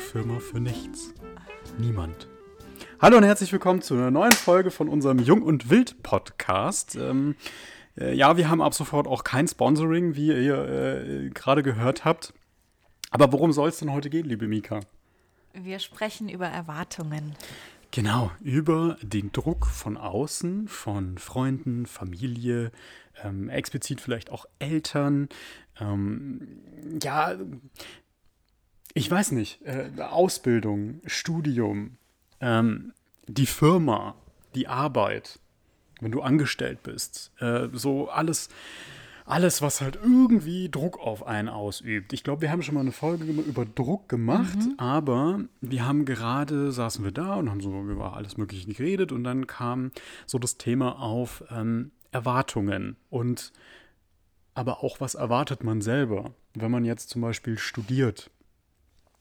Firma für nichts. Niemand. Hallo und herzlich willkommen zu einer neuen Folge von unserem Jung und Wild Podcast. Ähm, äh, ja, wir haben ab sofort auch kein Sponsoring, wie ihr äh, gerade gehört habt. Aber worum soll es denn heute gehen, liebe Mika? Wir sprechen über Erwartungen. Genau, über den Druck von außen, von Freunden, Familie, ähm, explizit vielleicht auch Eltern. Ähm, ja, ich weiß nicht, äh, Ausbildung, Studium, ähm, die Firma, die Arbeit, wenn du angestellt bist, äh, so alles alles, was halt irgendwie Druck auf einen ausübt. Ich glaube, wir haben schon mal eine Folge über Druck gemacht, mhm. aber wir haben gerade, saßen wir da und haben so über alles Mögliche geredet und dann kam so das Thema auf ähm, Erwartungen und aber auch, was erwartet man selber, wenn man jetzt zum Beispiel studiert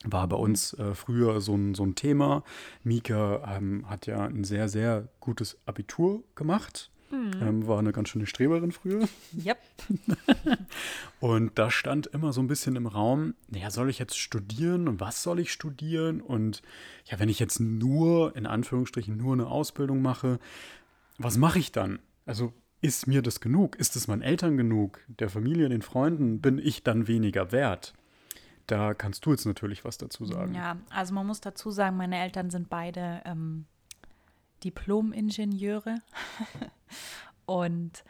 war bei uns äh, früher so ein, so ein Thema. Mika ähm, hat ja ein sehr, sehr gutes Abitur gemacht Mhm. Ähm, war eine ganz schöne Streberin früher. Yep. und da stand immer so ein bisschen im Raum, naja, soll ich jetzt studieren und was soll ich studieren? Und ja, wenn ich jetzt nur, in Anführungsstrichen, nur eine Ausbildung mache, was mache ich dann? Also ist mir das genug? Ist es meinen Eltern genug? Der Familie, den Freunden? Bin ich dann weniger wert? Da kannst du jetzt natürlich was dazu sagen. Ja, also man muss dazu sagen, meine Eltern sind beide ähm, Diplom-Ingenieure und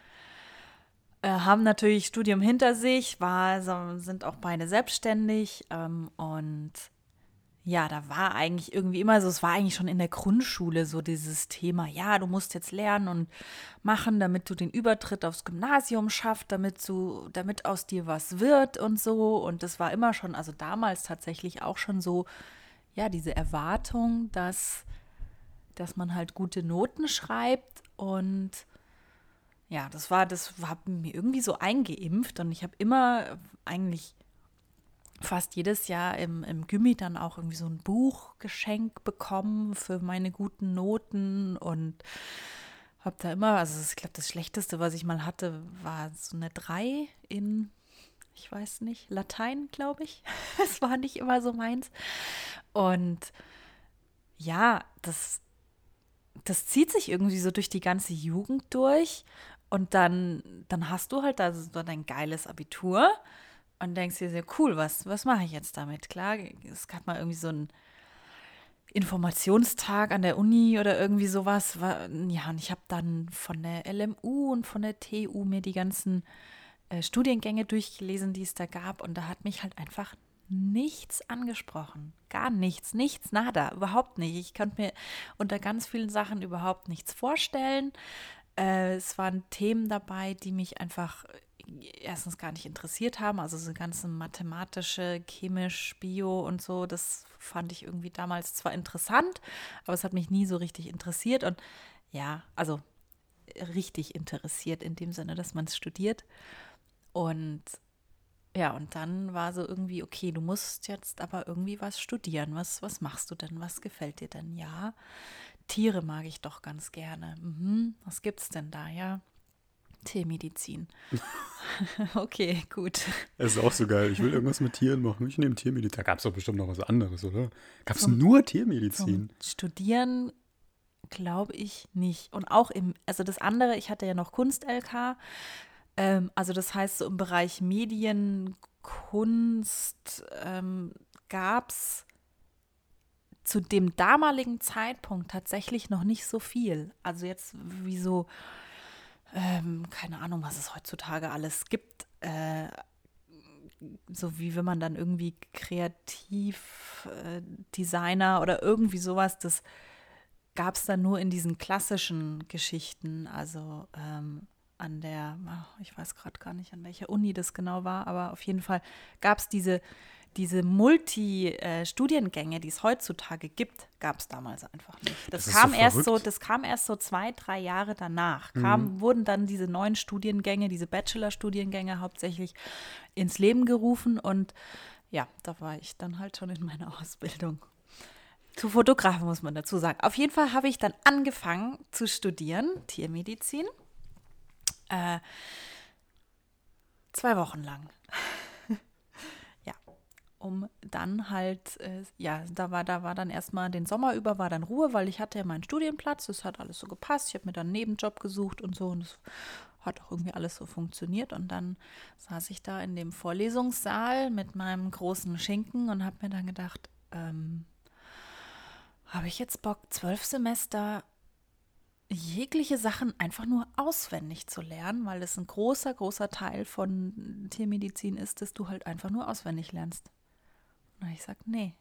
äh, haben natürlich Studium hinter sich, war, sind auch beide selbstständig ähm, und ja, da war eigentlich irgendwie immer so, es war eigentlich schon in der Grundschule so dieses Thema, ja, du musst jetzt lernen und machen, damit du den Übertritt aufs Gymnasium schaffst, damit du, damit aus dir was wird und so. Und das war immer schon, also damals tatsächlich auch schon so, ja, diese Erwartung, dass dass man halt gute Noten schreibt und ja, das war, das hat mir irgendwie so eingeimpft und ich habe immer eigentlich fast jedes Jahr im, im Gimmi dann auch irgendwie so ein Buch geschenkt bekommen für meine guten Noten und habe da immer, also ich glaube, das Schlechteste, was ich mal hatte, war so eine 3 in, ich weiß nicht, Latein, glaube ich. Es war nicht immer so meins. Und ja, das, das zieht sich irgendwie so durch die ganze Jugend durch. Und dann, dann hast du halt da so dein geiles Abitur und denkst dir sehr cool, was, was mache ich jetzt damit? Klar, es gab mal irgendwie so einen Informationstag an der Uni oder irgendwie sowas. Ja, und ich habe dann von der LMU und von der TU mir die ganzen äh, Studiengänge durchgelesen, die es da gab. Und da hat mich halt einfach nichts angesprochen. Gar nichts, nichts, nada, überhaupt nicht. Ich konnte mir unter ganz vielen Sachen überhaupt nichts vorstellen. Äh, es waren Themen dabei, die mich einfach erstens gar nicht interessiert haben. Also so ganze mathematische, chemisch, Bio und so, das fand ich irgendwie damals zwar interessant, aber es hat mich nie so richtig interessiert. Und ja, also richtig interessiert in dem Sinne, dass man es studiert. Und ja, und dann war so irgendwie, okay, du musst jetzt aber irgendwie was studieren. Was, was machst du denn? Was gefällt dir denn? Ja, Tiere mag ich doch ganz gerne. Mhm. Was gibt's denn da? Ja, Tiermedizin. okay, gut. Es ist auch so geil. Ich will irgendwas mit Tieren machen. Ich nehme Tiermedizin. Da gab es doch bestimmt noch was anderes, oder? Gab es nur Tiermedizin? Studieren glaube ich nicht. Und auch im, also das andere, ich hatte ja noch Kunst-LK. Ähm, also das heißt, so im Bereich Medien, Kunst ähm, gab es zu dem damaligen Zeitpunkt tatsächlich noch nicht so viel. Also jetzt wie so, ähm, keine Ahnung, was es heutzutage alles gibt. Äh, so wie wenn man dann irgendwie Kreativdesigner äh, oder irgendwie sowas, das gab es dann nur in diesen klassischen Geschichten. Also ähm, an der, ich weiß gerade gar nicht, an welcher Uni das genau war, aber auf jeden Fall gab es diese, diese Multi-Studiengänge, die es heutzutage gibt, gab es damals einfach nicht. Das, das kam so erst so, das kam erst so zwei, drei Jahre danach. Kam, mhm. wurden dann diese neuen Studiengänge, diese Bachelor-Studiengänge hauptsächlich ins Leben gerufen und ja, da war ich dann halt schon in meiner Ausbildung. Zu Fotografen muss man dazu sagen. Auf jeden Fall habe ich dann angefangen zu studieren, Tiermedizin. Äh, zwei Wochen lang. Um dann halt, äh, ja, da war, da war dann erstmal den Sommer über war dann Ruhe, weil ich hatte ja meinen Studienplatz, das hat alles so gepasst. Ich habe mir dann einen Nebenjob gesucht und so und es hat auch irgendwie alles so funktioniert. Und dann saß ich da in dem Vorlesungssaal mit meinem großen Schinken und habe mir dann gedacht, ähm, habe ich jetzt Bock, zwölf Semester jegliche Sachen einfach nur auswendig zu lernen, weil es ein großer, großer Teil von Tiermedizin ist, dass du halt einfach nur auswendig lernst. Und ich sage, nee,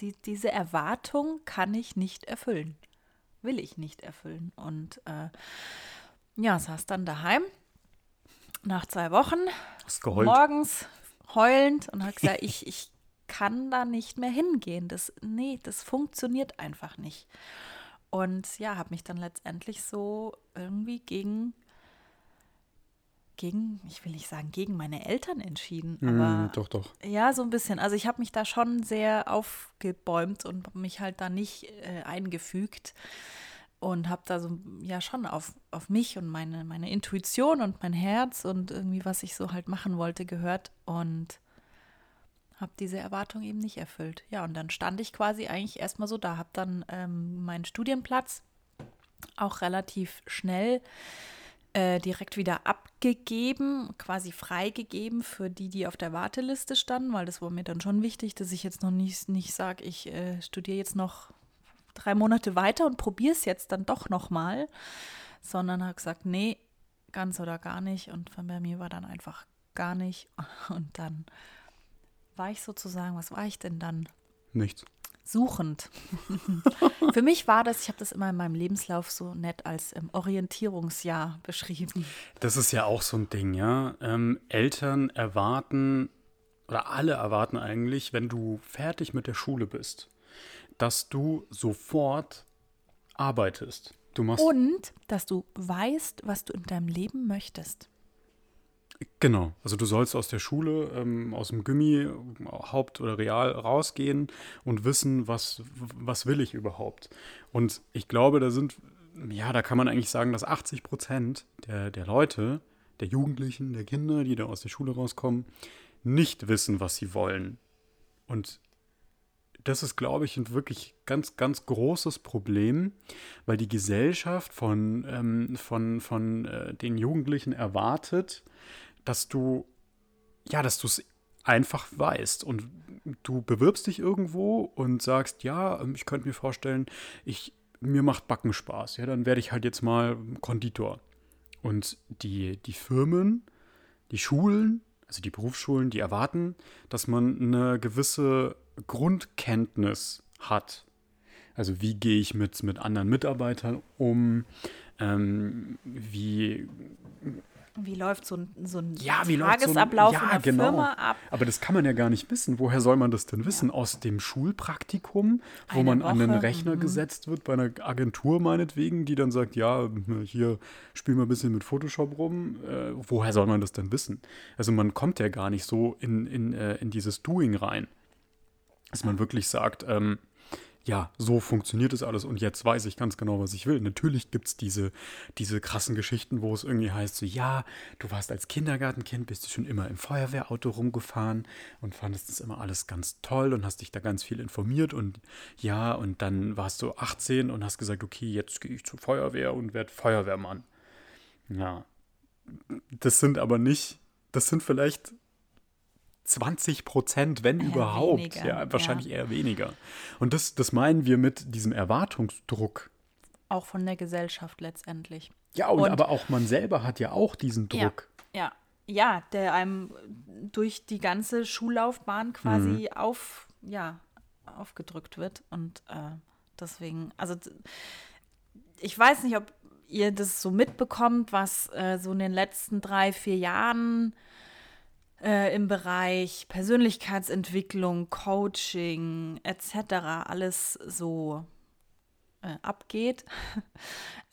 die, diese Erwartung kann ich nicht erfüllen. Will ich nicht erfüllen. Und äh, ja, saß dann daheim nach zwei Wochen, morgens heulend und hat gesagt, ich, ich kann da nicht mehr hingehen. Das, nee, das funktioniert einfach nicht. Und ja, habe mich dann letztendlich so irgendwie gegen, gegen, ich will nicht sagen, gegen meine Eltern entschieden. Mm, aber mm, doch, doch. Ja, so ein bisschen. Also ich habe mich da schon sehr aufgebäumt und mich halt da nicht äh, eingefügt und habe da so ja schon auf, auf mich und meine, meine Intuition und mein Herz und irgendwie, was ich so halt machen wollte, gehört und habe diese Erwartung eben nicht erfüllt. Ja, und dann stand ich quasi eigentlich erstmal so da, habe dann ähm, meinen Studienplatz auch relativ schnell äh, direkt wieder abgegeben, quasi freigegeben für die, die auf der Warteliste standen, weil das war mir dann schon wichtig, dass ich jetzt noch nicht, nicht sage, ich äh, studiere jetzt noch drei Monate weiter und probiere es jetzt dann doch nochmal, sondern habe gesagt, nee, ganz oder gar nicht. Und bei mir war dann einfach gar nicht. Und dann war ich sozusagen, was war ich denn dann? Nichts. Suchend. Für mich war das, ich habe das immer in meinem Lebenslauf so nett als ähm, Orientierungsjahr beschrieben. Das ist ja auch so ein Ding, ja. Ähm, Eltern erwarten, oder alle erwarten eigentlich, wenn du fertig mit der Schule bist, dass du sofort arbeitest. Du machst Und dass du weißt, was du in deinem Leben möchtest. Genau, also du sollst aus der Schule, ähm, aus dem Gummi, Haupt oder Real rausgehen und wissen, was, was will ich überhaupt. Und ich glaube, da sind, ja, da kann man eigentlich sagen, dass 80 Prozent der, der Leute, der Jugendlichen, der Kinder, die da aus der Schule rauskommen, nicht wissen, was sie wollen. Und das ist, glaube ich, ein wirklich ganz, ganz großes Problem, weil die Gesellschaft von, ähm, von, von äh, den Jugendlichen erwartet, dass du, ja, dass du es einfach weißt und du bewirbst dich irgendwo und sagst, ja, ähm, ich könnte mir vorstellen, ich, mir macht Backen Spaß, ja, dann werde ich halt jetzt mal Konditor. Und die, die Firmen, die Schulen, also die Berufsschulen, die erwarten, dass man eine gewisse Grundkenntnis hat. Also wie gehe ich mit, mit anderen Mitarbeitern um? Ähm, wie wie läuft so ein, so ein ja, Tagesablauf so ein, ja, in der genau. Firma ab? Aber das kann man ja gar nicht wissen. Woher soll man das denn wissen? Ja. Aus dem Schulpraktikum, wo Eine man Woche. an den Rechner mhm. gesetzt wird, bei einer Agentur meinetwegen, die dann sagt, ja, hier spielen wir ein bisschen mit Photoshop rum. Äh, woher soll man das denn wissen? Also man kommt ja gar nicht so in, in, äh, in dieses Doing rein. Dass man wirklich sagt, ähm, ja, so funktioniert es alles und jetzt weiß ich ganz genau, was ich will. Natürlich gibt es diese, diese krassen Geschichten, wo es irgendwie heißt, so ja, du warst als Kindergartenkind, bist du schon immer im Feuerwehrauto rumgefahren und fandest das immer alles ganz toll und hast dich da ganz viel informiert und ja, und dann warst du 18 und hast gesagt, okay, jetzt gehe ich zur Feuerwehr und werde Feuerwehrmann. Ja, das sind aber nicht, das sind vielleicht 20 Prozent, wenn eher überhaupt. Weniger, ja, wahrscheinlich ja. eher weniger. Und das, das meinen wir mit diesem Erwartungsdruck. Auch von der Gesellschaft letztendlich. Ja, und, und aber auch man selber hat ja auch diesen Druck. Ja, ja, ja der einem durch die ganze Schullaufbahn quasi mhm. auf, ja, aufgedrückt wird. Und äh, deswegen, also ich weiß nicht, ob ihr das so mitbekommt, was äh, so in den letzten drei, vier Jahren äh, im Bereich Persönlichkeitsentwicklung, Coaching etc. alles so äh, abgeht,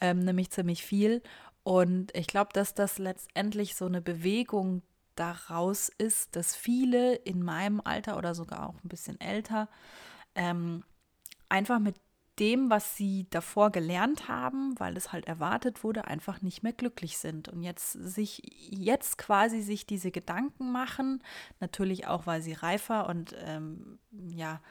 ähm, nämlich ziemlich viel. Und ich glaube, dass das letztendlich so eine Bewegung daraus ist, dass viele in meinem Alter oder sogar auch ein bisschen älter ähm, einfach mit dem, was sie davor gelernt haben, weil es halt erwartet wurde, einfach nicht mehr glücklich sind. Und jetzt sich, jetzt quasi sich diese Gedanken machen, natürlich auch, weil sie reifer und ähm, ja,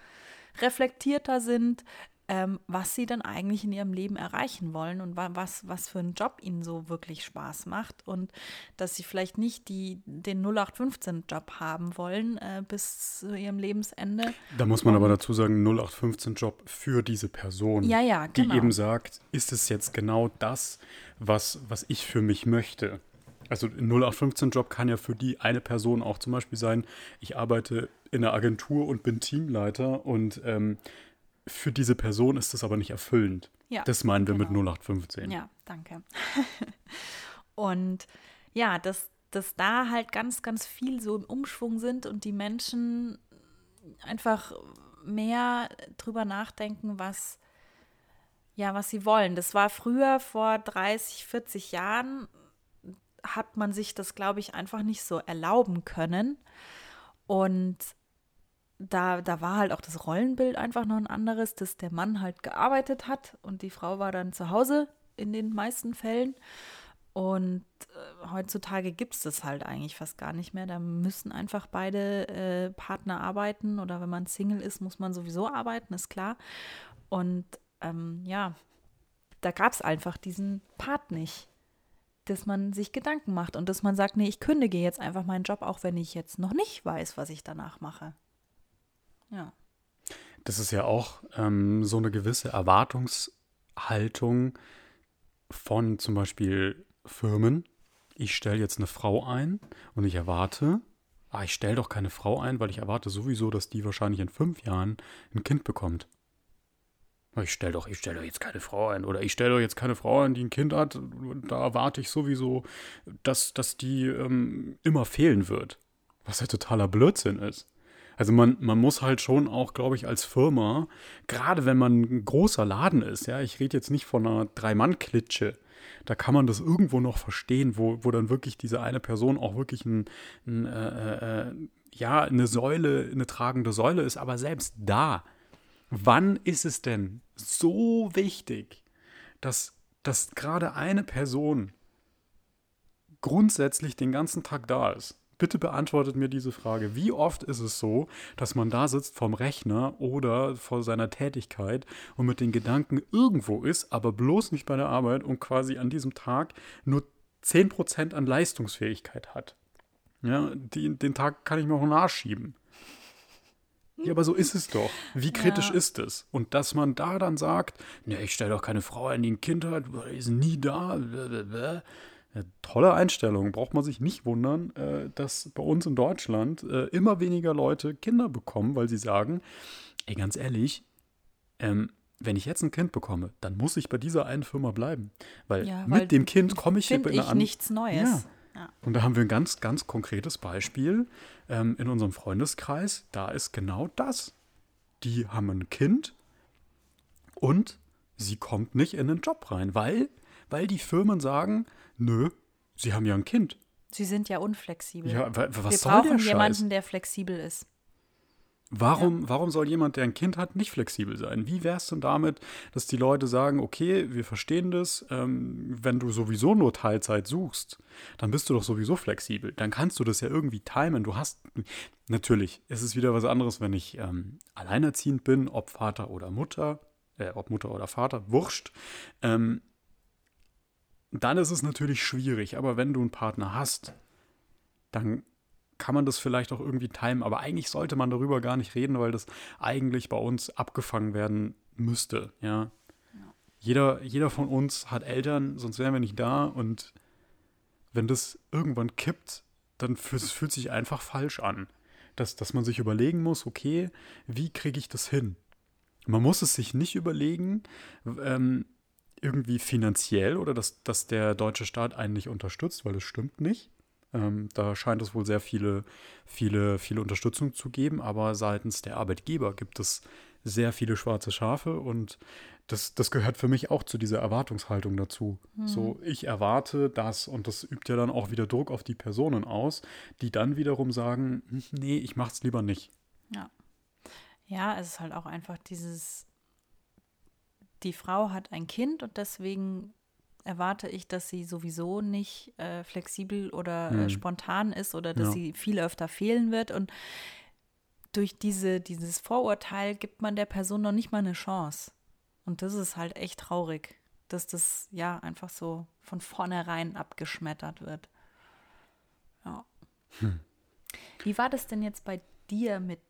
reflektierter sind, ähm, was sie dann eigentlich in ihrem Leben erreichen wollen und was, was für ein Job ihnen so wirklich Spaß macht und dass sie vielleicht nicht die, den 0815-Job haben wollen äh, bis zu ihrem Lebensende. Da muss man und, aber dazu sagen, 0815-Job für diese Person, ja, ja, genau. die eben sagt, ist es jetzt genau das, was, was ich für mich möchte? Also ein 0815-Job kann ja für die eine Person auch zum Beispiel sein, ich arbeite in einer Agentur und bin Teamleiter und ähm, für diese Person ist das aber nicht erfüllend. Ja, das meinen wir genau. mit 0815. Ja, danke. und ja, dass, dass da halt ganz, ganz viel so im Umschwung sind und die Menschen einfach mehr drüber nachdenken, was, ja, was sie wollen. Das war früher, vor 30, 40 Jahren, hat man sich das, glaube ich, einfach nicht so erlauben können. Und da, da war halt auch das Rollenbild einfach noch ein anderes, dass der Mann halt gearbeitet hat und die Frau war dann zu Hause in den meisten Fällen. Und äh, heutzutage gibt es das halt eigentlich fast gar nicht mehr. Da müssen einfach beide äh, Partner arbeiten oder wenn man Single ist, muss man sowieso arbeiten, ist klar. Und ähm, ja, da gab es einfach diesen Part nicht, dass man sich Gedanken macht und dass man sagt, nee, ich kündige jetzt einfach meinen Job, auch wenn ich jetzt noch nicht weiß, was ich danach mache. Ja. Das ist ja auch ähm, so eine gewisse Erwartungshaltung von zum Beispiel Firmen. Ich stelle jetzt eine Frau ein und ich erwarte, ah, ich stelle doch keine Frau ein, weil ich erwarte sowieso, dass die wahrscheinlich in fünf Jahren ein Kind bekommt. Ich stelle doch, ich stelle jetzt keine Frau ein. Oder ich stelle doch jetzt keine Frau ein, die ein Kind hat. Da erwarte ich sowieso, dass, dass die ähm, immer fehlen wird. Was ja totaler Blödsinn ist. Also man, man muss halt schon auch, glaube ich, als Firma, gerade wenn man ein großer Laden ist, ja, ich rede jetzt nicht von einer Drei-Mann-Klitsche, da kann man das irgendwo noch verstehen, wo, wo dann wirklich diese eine Person auch wirklich ein, ein äh, äh, ja, eine Säule, eine tragende Säule ist. Aber selbst da, wann ist es denn so wichtig, dass, dass gerade eine Person grundsätzlich den ganzen Tag da ist? Bitte beantwortet mir diese Frage. Wie oft ist es so, dass man da sitzt vorm Rechner oder vor seiner Tätigkeit und mit den Gedanken irgendwo ist, aber bloß nicht bei der Arbeit und quasi an diesem Tag nur 10% an Leistungsfähigkeit hat? Ja, die, den Tag kann ich mir auch nachschieben. Ja, aber so ist es doch. Wie kritisch ja. ist es? Und dass man da dann sagt, ne, ich stelle doch keine Frau ein, die ein Kind hat, die ist nie da. Blablabla. Eine tolle Einstellung. Braucht man sich nicht wundern, äh, dass bei uns in Deutschland äh, immer weniger Leute Kinder bekommen, weil sie sagen, ey, ganz ehrlich, ähm, wenn ich jetzt ein Kind bekomme, dann muss ich bei dieser einen Firma bleiben. Weil, ja, weil mit dem Kind komme ich in eine ich nichts Neues. Ja. Ja. Und da haben wir ein ganz, ganz konkretes Beispiel ähm, in unserem Freundeskreis. Da ist genau das. Die haben ein Kind und sie kommt nicht in den Job rein, weil, weil die Firmen sagen, Nö, sie haben ja ein Kind. Sie sind ja unflexibel. Ja, was Wir soll brauchen der jemanden, der flexibel ist. Warum, ja. warum soll jemand, der ein Kind hat, nicht flexibel sein? Wie wäre es denn damit, dass die Leute sagen, okay, wir verstehen das, ähm, wenn du sowieso nur Teilzeit suchst, dann bist du doch sowieso flexibel. Dann kannst du das ja irgendwie timen. Du hast, natürlich, es ist wieder was anderes, wenn ich ähm, alleinerziehend bin, ob Vater oder Mutter, äh, ob Mutter oder Vater, wurscht. Ähm, dann ist es natürlich schwierig. Aber wenn du einen Partner hast, dann kann man das vielleicht auch irgendwie timen. Aber eigentlich sollte man darüber gar nicht reden, weil das eigentlich bei uns abgefangen werden müsste. Ja. ja. Jeder, jeder von uns hat Eltern, sonst wären wir nicht da. Und wenn das irgendwann kippt, dann fühlt es sich einfach falsch an. Dass, dass man sich überlegen muss, okay, wie kriege ich das hin? Man muss es sich nicht überlegen, ähm, irgendwie finanziell oder dass, dass der deutsche Staat einen nicht unterstützt, weil das stimmt nicht. Ähm, da scheint es wohl sehr viele, viele, viele Unterstützung zu geben, aber seitens der Arbeitgeber gibt es sehr viele schwarze Schafe und das, das gehört für mich auch zu dieser Erwartungshaltung dazu. Mhm. So, ich erwarte das und das übt ja dann auch wieder Druck auf die Personen aus, die dann wiederum sagen, hm, nee, ich mach's lieber nicht. Ja. Ja, es ist halt auch einfach dieses die Frau hat ein Kind und deswegen erwarte ich, dass sie sowieso nicht äh, flexibel oder Mhm. äh, spontan ist oder dass Ja. sie viel öfter fehlen wird. Und durch diese, dieses Vorurteil gibt man der Person noch nicht mal eine Chance. Und das ist halt echt traurig, dass das ja einfach so von vornherein abgeschmettert wird. Ja. Hm. Wie war das denn jetzt bei dir mit,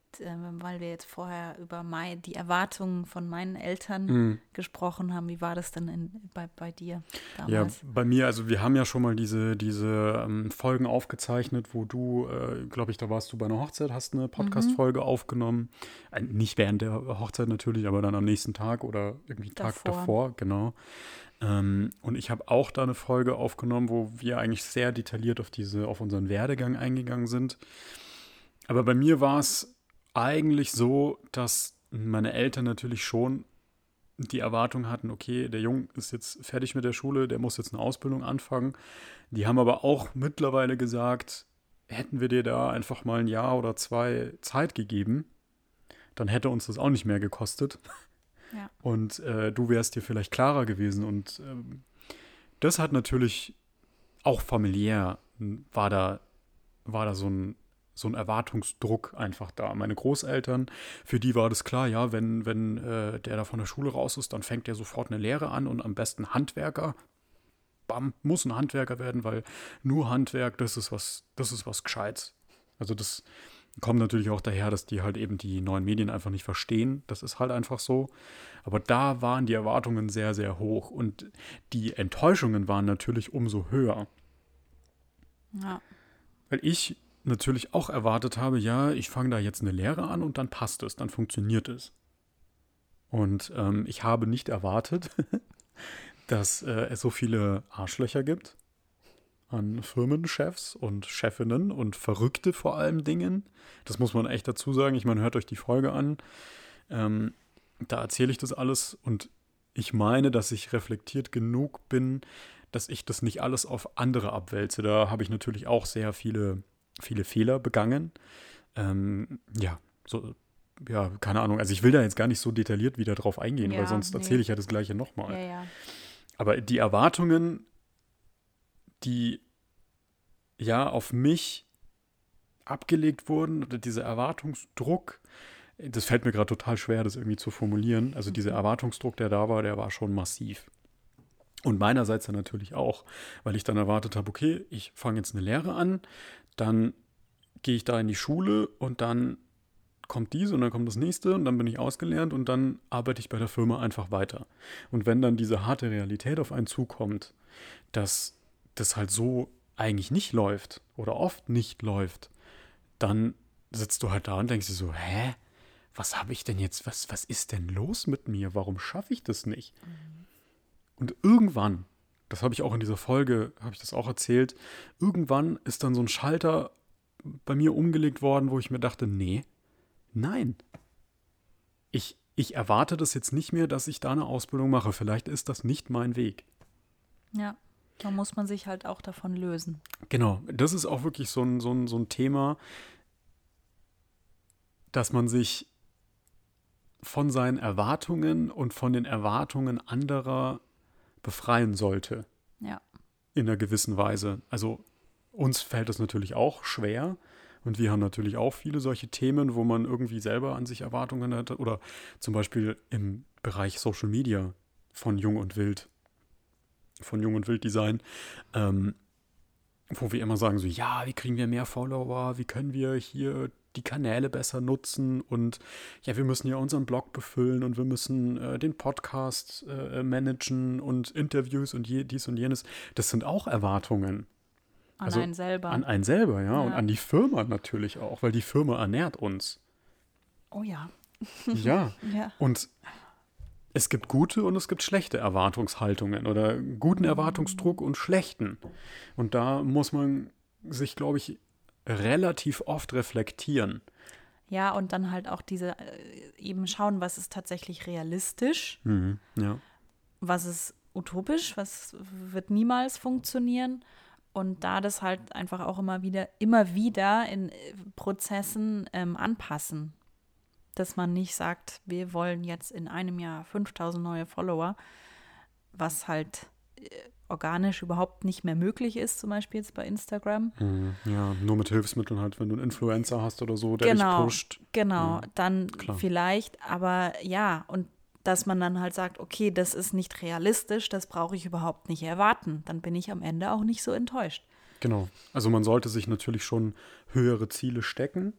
weil wir jetzt vorher über mei die Erwartungen von meinen Eltern Mhm. gesprochen haben, wie war das denn in, bei, bei dir Ja, damals? bei mir, also wir haben ja schon mal diese, diese ähm, Folgen aufgezeichnet, wo du, äh, glaube ich, da warst du bei einer Hochzeit, hast eine Podcast-Folge aufgenommen. Äh, nicht während der Hochzeit natürlich, aber dann am nächsten Tag oder irgendwie Tag Davor. davor, genau. Ähm, und ich habe auch da eine Folge aufgenommen, wo wir eigentlich sehr detailliert auf diese, auf unseren Werdegang eingegangen sind. Aber bei mir war es eigentlich so, dass meine Eltern natürlich schon die Erwartung hatten, okay, der Junge ist jetzt fertig mit der Schule, der muss jetzt eine Ausbildung anfangen. Die haben aber auch mittlerweile gesagt, hätten wir dir da einfach mal ein Jahr oder zwei Zeit gegeben, dann hätte uns das auch nicht mehr gekostet. Ja. Und äh, du wärst dir vielleicht klarer gewesen. Und ähm, das hat natürlich auch familiär war da, war da so ein, so ein Erwartungsdruck einfach da. Meine Großeltern, für die war das klar, ja, wenn, wenn äh, der da von der Schule raus ist, dann fängt der sofort eine Lehre an und am besten Handwerker. Bam, muss ein Handwerker werden, weil nur Handwerk, das ist was, das ist was Gescheites. Also das kommt natürlich auch daher, dass die halt eben die neuen Medien einfach nicht verstehen. Das ist halt einfach so. Aber da waren die Erwartungen sehr, sehr hoch und die Enttäuschungen waren natürlich umso höher. Ja. Weil ich natürlich auch erwartet habe, ja, ich fange da jetzt eine Lehre an und dann passt es, dann funktioniert es. Und ähm, ich habe nicht erwartet, dass äh, es so viele Arschlöcher gibt an Firmenchefs und Chefinnen und Verrückte vor allem Dingen. Das muss man echt dazu sagen. Ich meine, hört euch die Folge an. Ähm, da erzähle ich das alles und ich meine, dass ich reflektiert genug bin, dass ich das nicht alles auf andere abwälze. Da habe ich natürlich auch sehr viele, viele Fehler begangen. Ähm, ja, so, ja, keine Ahnung. Also ich will da jetzt gar nicht so detailliert wieder drauf eingehen, Ja, weil sonst nee. erzähle ich ja das gleiche nochmal. Ja, ja. Aber die Erwartungen, die ja auf mich abgelegt wurden, oder dieser Erwartungsdruck, das fällt mir gerade total schwer, das irgendwie zu formulieren. Also dieser Erwartungsdruck, der da war, der war schon massiv. Und meinerseits dann natürlich auch, weil ich dann erwartet habe, okay, ich fange jetzt eine Lehre an, dann gehe ich da in die Schule und dann kommt dies und dann kommt das nächste und dann bin ich ausgelernt und dann arbeite ich bei der Firma einfach weiter. Und wenn dann diese harte Realität auf einen zukommt, dass das halt so eigentlich nicht läuft oder oft nicht läuft, dann sitzt du halt da und denkst dir so, hä? Was habe ich denn jetzt, was, was ist denn los mit mir? Warum schaffe ich das nicht? Und irgendwann, das habe ich auch in dieser Folge, habe ich das auch erzählt, irgendwann ist dann so ein Schalter bei mir umgelegt worden, wo ich mir dachte, nee, nein. Ich, ich erwarte das jetzt nicht mehr, dass ich da eine Ausbildung mache. Vielleicht ist das nicht mein Weg. Ja. Da muss man sich halt auch davon lösen. Genau, das ist auch wirklich so ein, so ein, so ein Thema, dass man sich von seinen Erwartungen und von den Erwartungen anderer befreien sollte. Ja. In einer gewissen Weise. Also uns fällt das natürlich auch schwer und wir haben natürlich auch viele solche Themen, wo man irgendwie selber an sich Erwartungen hat oder zum Beispiel im Bereich Social Media von Jung und Wild, von Jung und Wild Design, ähm, wo wir immer sagen so, ja, wie kriegen wir mehr Follower, wie können wir hier die Kanäle besser nutzen und ja, wir müssen ja unseren Blog befüllen und wir müssen äh, den Podcast äh, managen und Interviews und je, dies und jenes. Das sind auch Erwartungen An Also einen selber. an einen selber, ja, und Ja. an die Firma natürlich auch, weil die Firma ernährt uns. oh ja. Ja, Ja. und es gibt gute und es gibt schlechte Erwartungshaltungen oder guten Erwartungsdruck und schlechten. Und da muss man sich, glaube ich, relativ oft reflektieren. Ja, und dann halt auch diese, äh, eben schauen, was ist tatsächlich realistisch, Mhm, ja. was ist utopisch, was wird niemals funktionieren. Und da das halt einfach auch immer wieder, immer wieder in äh, Prozessen ähm, anpassen. dass man nicht sagt, wir wollen jetzt in einem Jahr 5000 neue Follower, was halt äh, organisch überhaupt nicht mehr möglich ist, zum Beispiel jetzt bei Instagram. Mhm. Ja, nur mit Hilfsmitteln halt, wenn du einen Influencer hast oder so, der genau, dich pusht. Genau, Ja, dann klar. vielleicht, aber ja, und dass man dann halt sagt, okay, das ist nicht realistisch, das brauche ich überhaupt nicht erwarten. Dann bin ich am Ende auch nicht so enttäuscht. Genau. Also man sollte sich natürlich schon höhere Ziele stecken,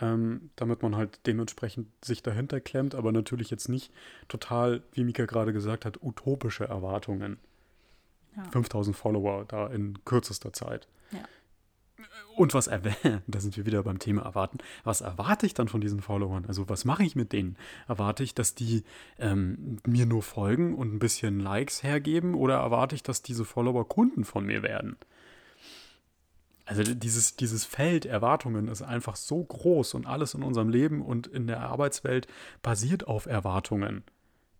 ähm, damit man halt dementsprechend sich dahinter klemmt, aber natürlich jetzt nicht total, wie Mika gerade gesagt hat, utopische Erwartungen. Ja. 5000 Follower da in kürzester Zeit. Ja. Und was erwähnt, da sind wir wieder beim Thema erwarten. Was erwarte ich dann von diesen Followern? Also was mache ich mit denen? Erwarte ich, dass die ähm, mir nur folgen und ein bisschen Likes hergeben oder erwarte ich, dass diese Follower Kunden von mir werden? Also dieses, dieses Feld Erwartungen ist einfach so groß und alles in unserem Leben und in der Arbeitswelt basiert auf Erwartungen.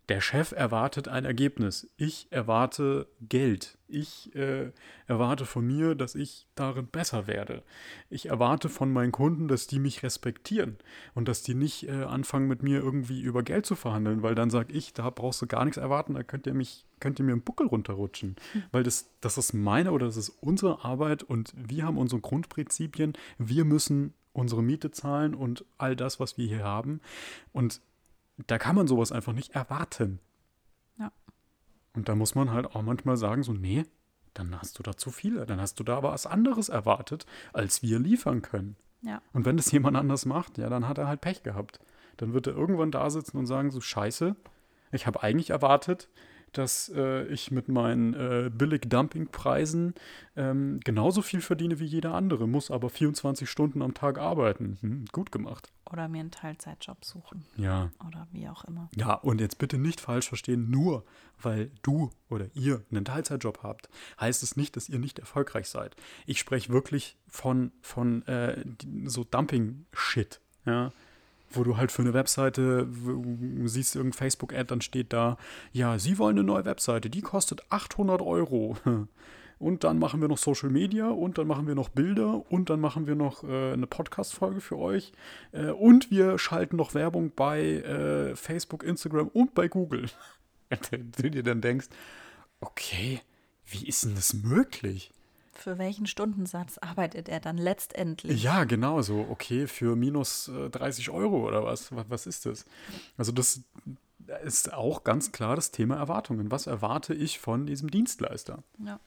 Der Chef erwartet ein Ergebnis. Ich erwarte Geld. Ich äh, erwarte von mir, dass ich darin besser werde. Ich erwarte von meinen Kunden, dass die mich respektieren und dass die nicht äh, anfangen mit mir irgendwie über Geld zu verhandeln, weil dann sage ich, da brauchst du gar nichts erwarten, da könnt ihr mich, könnt ihr mir einen Buckel runterrutschen. Weil das, das ist meine oder das ist unsere Arbeit und wir haben unsere Grundprinzipien. Wir müssen unsere Miete zahlen und all das, was wir hier haben. Und da kann man sowas einfach nicht erwarten. Ja. Und da muss man halt auch manchmal sagen, so, nee, dann hast du da zu viele. Dann hast du da aber was anderes erwartet, als wir liefern können. Ja. Und wenn das jemand anders macht, ja, dann hat er halt Pech gehabt. Dann wird er irgendwann da sitzen und sagen, so, scheiße, ich habe eigentlich erwartet, dass äh, ich mit meinen äh, Billig-Dumping-Preisen ähm, genauso viel verdiene wie jeder andere, muss aber 24 Stunden am Tag arbeiten. Hm, gut gemacht. Oder mir einen Teilzeitjob suchen. Ja, Oder wie auch immer. ja, und jetzt bitte nicht falsch verstehen, nur weil du oder ihr einen Teilzeitjob habt, heißt es nicht, dass ihr nicht erfolgreich seid. Ich spreche wirklich von, von äh, so Dumping-Shit, ja. Wo du halt für eine Webseite siehst irgendein Facebook-Ad, dann steht da, ja, Sie wollen eine neue Webseite, die kostet 800 Euro. Und dann machen wir noch Social Media und dann machen wir noch Bilder und dann machen wir noch äh, eine Podcast-Folge für euch. Äh, und wir schalten noch Werbung bei äh, Facebook, Instagram und bei Google. Und du dir dann denkst, okay, wie ist denn das möglich? Für welchen Stundensatz arbeitet er dann letztendlich? Ja, genau so. Okay, für minus äh, 30 Euro oder was? was? Was ist das? Also das ist auch ganz klar das Thema Erwartungen. Was erwarte ich von diesem Dienstleister? Ja.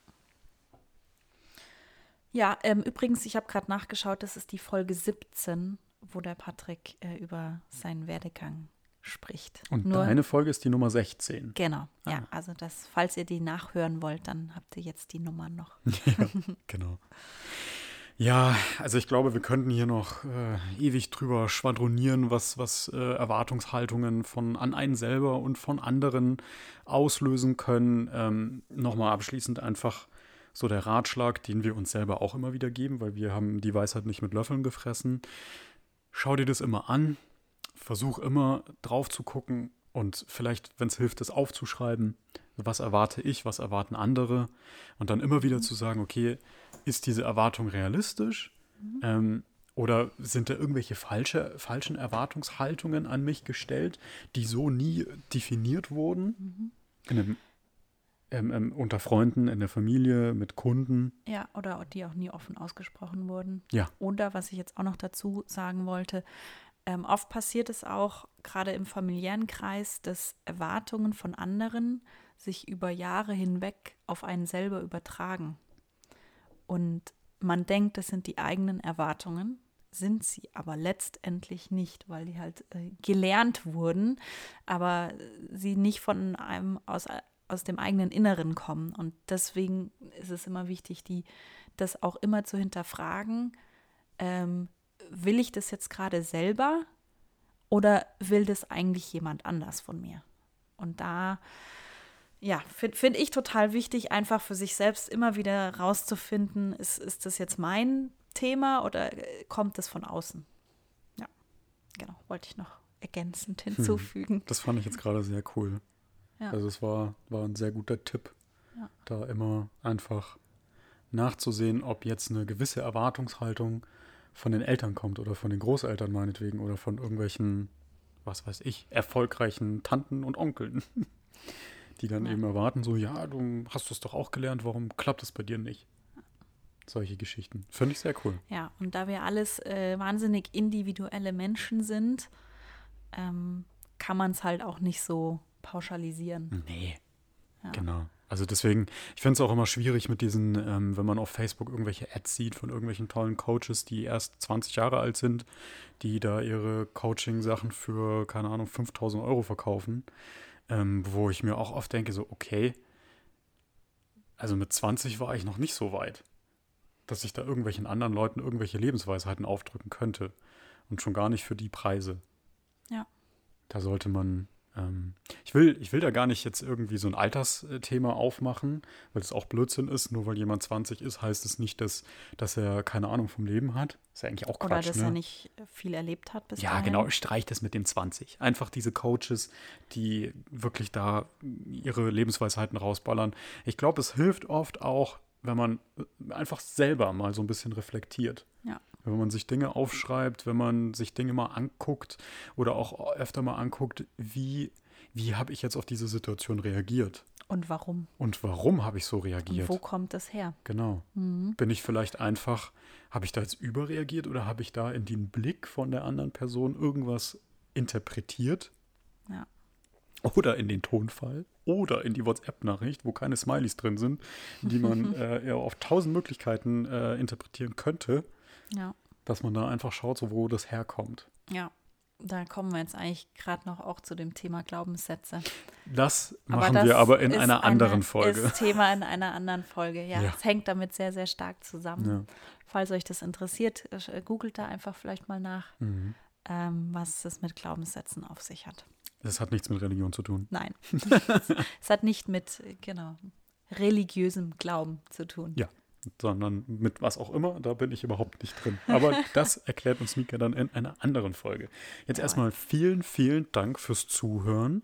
Ja, ähm, übrigens, ich habe gerade nachgeschaut, das ist die Folge 17, wo der Patrick äh, über seinen Werdegang spricht. Und Nur, deine Folge ist die Nummer 16. Genau, ja, Ah. also das, falls ihr die nachhören wollt, dann habt ihr jetzt die Nummer noch. Genau. Ja, also ich glaube, wir könnten hier noch äh, ewig drüber schwadronieren, was, was äh, Erwartungshaltungen von an einen selber und von anderen auslösen können. Ähm, Nochmal abschließend einfach so der Ratschlag, den wir uns selber auch immer wieder geben, weil wir haben die Weisheit nicht mit Löffeln gefressen. Schau dir das immer an, versuch immer drauf zu gucken und vielleicht, wenn es hilft, das aufzuschreiben. Was erwarte ich, was erwarten andere? Und dann immer wieder zu sagen, okay, ist diese Erwartung realistisch? Ähm, oder sind da irgendwelche falsche, falschen Erwartungshaltungen an mich gestellt, die so nie definiert wurden? In einem, ähm, ähm, unter Freunden, in der Familie, mit Kunden. Ja, oder die auch nie offen ausgesprochen wurden. Ja. Oder was ich jetzt auch noch dazu sagen wollte, ähm, oft passiert es auch, gerade im familiären Kreis, dass Erwartungen von anderen sich über Jahre hinweg auf einen selber übertragen. Und man denkt, das sind die eigenen Erwartungen, sind sie aber letztendlich nicht, weil die halt äh, gelernt wurden, aber sie nicht von einem aus, aus dem eigenen Inneren kommen. Und deswegen ist es immer wichtig, die das auch immer zu hinterfragen. Ähm, will ich das jetzt gerade selber oder will das eigentlich jemand anders von mir? Und da, ja, finde find ich total wichtig, einfach für sich selbst immer wieder rauszufinden, ist, ist das jetzt mein Thema oder äh, kommt das von außen? Ja, genau, wollte ich noch ergänzend hinzufügen. Das fand ich jetzt gerade sehr cool. Ja. Also es war, war ein sehr guter Tipp, Ja. da immer einfach nachzusehen, ob jetzt eine gewisse Erwartungshaltung von den Eltern kommt oder von den Großeltern meinetwegen oder von irgendwelchen was weiß ich, erfolgreichen Tanten und Onkeln, die dann Ja. eben erwarten, so, ja, du hast es doch auch gelernt, warum klappt es bei dir nicht? Solche Geschichten. Finde ich sehr cool. Ja, und da wir alles äh, wahnsinnig individuelle Menschen sind, ähm, kann man es halt auch nicht so pauschalisieren. Nee. Ja. Genau. Also deswegen, ich finde es auch immer schwierig mit diesen, ähm, wenn man auf Facebook irgendwelche Ads sieht von irgendwelchen tollen Coaches, die erst 20 Jahre alt sind, die da ihre Coaching-Sachen für, keine Ahnung, 5000 Euro verkaufen, ähm, wo ich mir auch oft denke, so, okay, also mit 20 war ich noch nicht so weit, dass ich da irgendwelchen anderen Leuten irgendwelche Lebensweisheiten aufdrücken könnte. Und schon gar nicht für die Preise. Ja. Da sollte man, ähm, ich will, ich will da gar nicht jetzt irgendwie so ein Altersthema aufmachen, weil es auch Blödsinn ist. Nur weil jemand 20 ist, heißt es nicht, dass, dass er keine Ahnung vom Leben hat. Ist ja eigentlich auch Oder Quatsch, dass ne? er nicht viel erlebt hat bis Ja, dahin. genau, streich das mit den 20. Einfach diese Coaches, die wirklich da ihre Lebensweisheiten rausballern. Ich glaube, es hilft oft auch, wenn man einfach selber mal so ein bisschen reflektiert. Ja. Wenn man sich Dinge aufschreibt, wenn man sich Dinge mal anguckt oder auch öfter mal anguckt, wie, wie habe ich jetzt auf diese Situation reagiert? Und warum? Und warum habe ich so Und reagiert? wo kommt das her? Genau. Mhm. Bin ich vielleicht einfach, habe ich da jetzt überreagiert oder habe ich da in den Blick von der anderen Person irgendwas interpretiert? Ja. Oder in den Tonfall oder in die WhatsApp-Nachricht, wo keine Smileys drin sind, die man äh, ja auf tausend Möglichkeiten äh, interpretieren könnte, Ja. dass man da einfach schaut, so wo das herkommt. Ja. Da kommen wir jetzt eigentlich gerade noch auch zu dem Thema Glaubenssätze. Das Aber machen das wir aber in einer anderen Folge. Ist Thema in einer anderen Folge. Ja, Ja. es hängt damit sehr, sehr stark zusammen. Ja. Falls euch das interessiert, äh, googelt da einfach vielleicht mal nach, Mhm. ähm, was es mit Glaubenssätzen auf sich hat. Das hat nichts mit Religion zu tun. Nein, es hat nicht mit, genau, religiösem Glauben zu tun. Ja. Sondern mit was auch immer, da bin ich überhaupt nicht drin. Aber das erklärt uns Mika dann in einer anderen Folge. Jetzt erstmal vielen, vielen Dank fürs Zuhören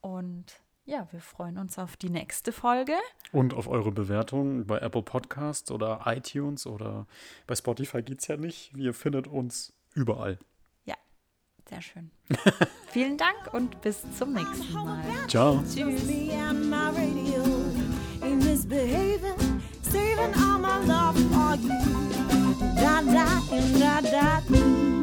Und ja, wir freuen uns auf die nächste Folge. und auf eure Bewertungen bei Apple Podcasts oder iTunes oder bei Spotify geht es ja nicht. Ihr findet uns überall. Sehr schön. Vielen Dank und bis zum nächsten Mal. Ciao. Tschüss. saving all my love for you. Da da and da da.